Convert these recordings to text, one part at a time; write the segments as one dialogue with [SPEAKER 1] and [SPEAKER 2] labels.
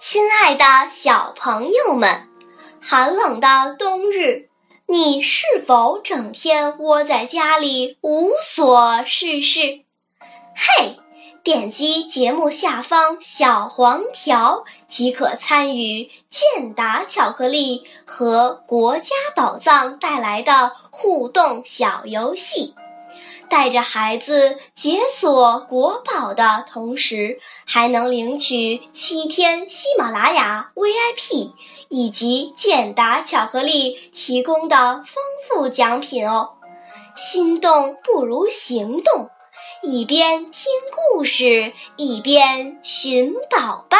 [SPEAKER 1] 亲爱的小朋友们，寒冷的冬日，你是否整天窝在家里无所事事？嘿，点击节目下方小黄条即可参与健达巧克力和国家宝藏带来的互动小游戏。带着孩子解锁国宝的同时，还能领取七天喜马拉雅 VIP 以及健达巧克力提供的丰富奖品哦！心动不如行动，一边听故事一边寻宝吧！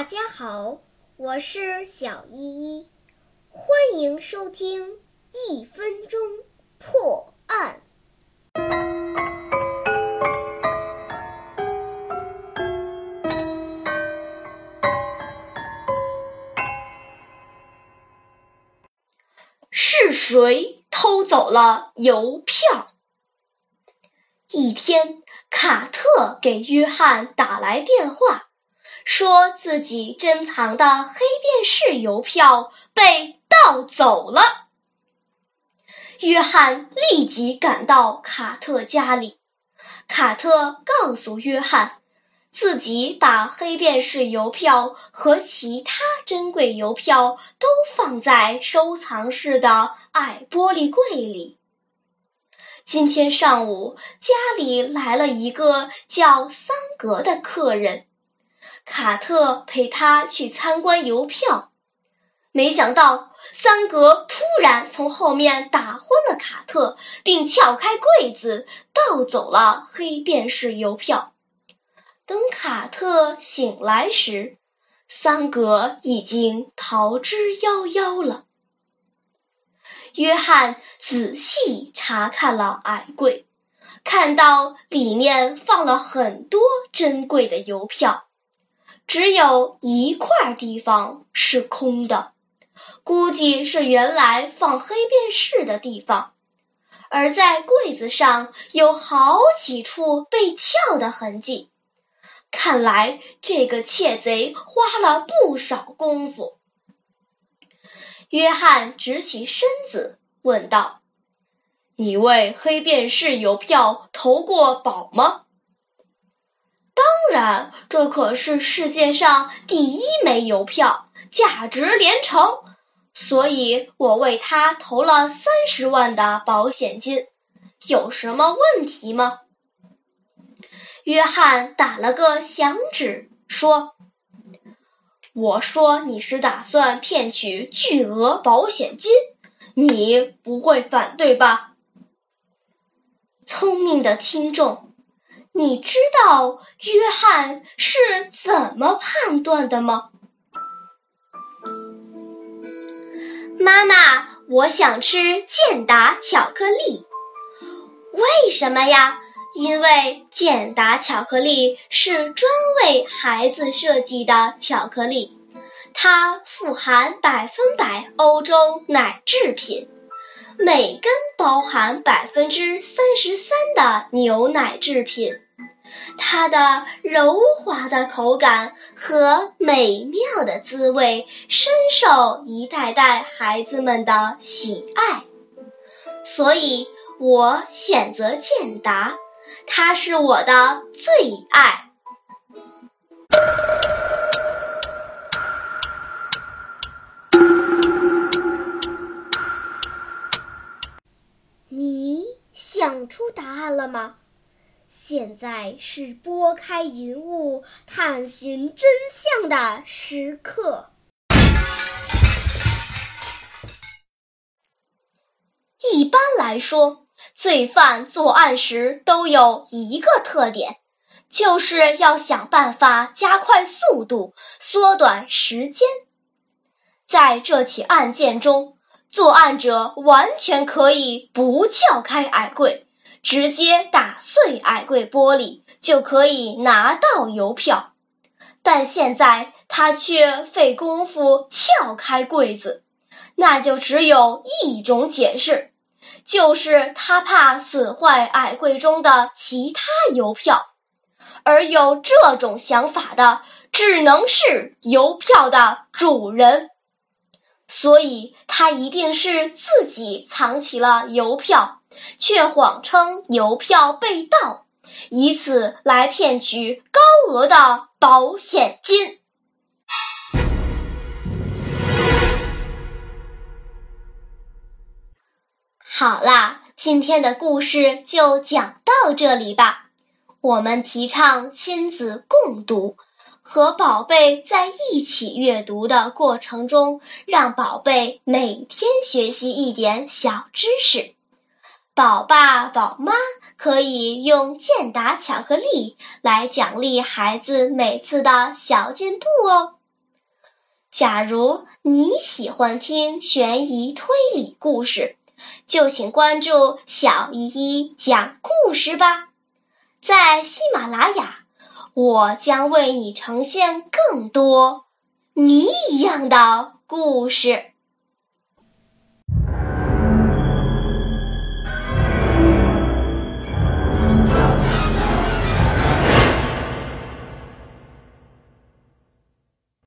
[SPEAKER 2] 大家好，我是小依依，欢迎收听一分钟破案。
[SPEAKER 1] 是谁偷走了邮票？一天，卡特给约翰打来电话。说自己珍藏的黑便士邮票被盗走了。约翰立即赶到卡特家里。卡特告诉约翰，自己把黑便士邮票和其他珍贵邮票都放在收藏室的矮玻璃柜里。今天上午，家里来了一个叫桑格的客人。卡特陪他去参观邮票，没想到桑格突然从后面打昏了卡特，并撬开柜子盗走了黑便士邮票。等卡特醒来时，桑格已经逃之夭夭了。约翰仔细查看了矮柜，看到里面放了很多珍贵的邮票。只有一块地方是空的，估计是原来放黑便士的地方。而在柜子上有好几处被撬的痕迹，看来这个窃贼花了不少功夫。约翰直起身子问道：“你为黑便士邮票投过保吗？”当然，这可是世界上第一枚邮票，价值连城，所以我为它投了三十万的保险金。有什么问题吗？约翰打了个响指，说：“我说你是打算骗取巨额保险金，你不会反对吧？”聪明的听众。你知道约翰是怎么判断的吗？妈妈，我想吃健达巧克力。为什么呀？因为健达巧克力是专为孩子设计的巧克力，它富含百分百欧洲奶制品。每根包含百分之三十三的牛奶制品，它的柔滑的口感和美妙的滋味深受一代代孩子们的喜爱，所以我选择健达，它是我的最爱。
[SPEAKER 2] 出答案了吗？现在是拨开云雾探寻真相的时刻。
[SPEAKER 1] 一般来说，罪犯作案时都有一个特点，就是要想办法加快速度，缩短时间。在这起案件中。作案者完全可以不撬开矮柜，直接打碎矮柜玻璃就可以拿到邮票。但现在他却费功夫撬开柜子，那就只有一种解释，就是他怕损坏矮柜中的其他邮票。而有这种想法的，只能是邮票的主人，所以他一定是自己藏起了邮票，却谎称邮票被盗。以此来骗取高额的保险金。好啦，今天的故事就讲到这里吧。我们提倡亲子共读，和宝贝在一起阅读的过程中，让宝贝每天学习一点小知识。宝爸宝妈。可以用健达巧克力来奖励孩子每次的小进步哦。假如你喜欢听悬疑推理故事，就请关注小依依讲故事吧。在喜马拉雅，我将为你呈现更多谜一样的故事。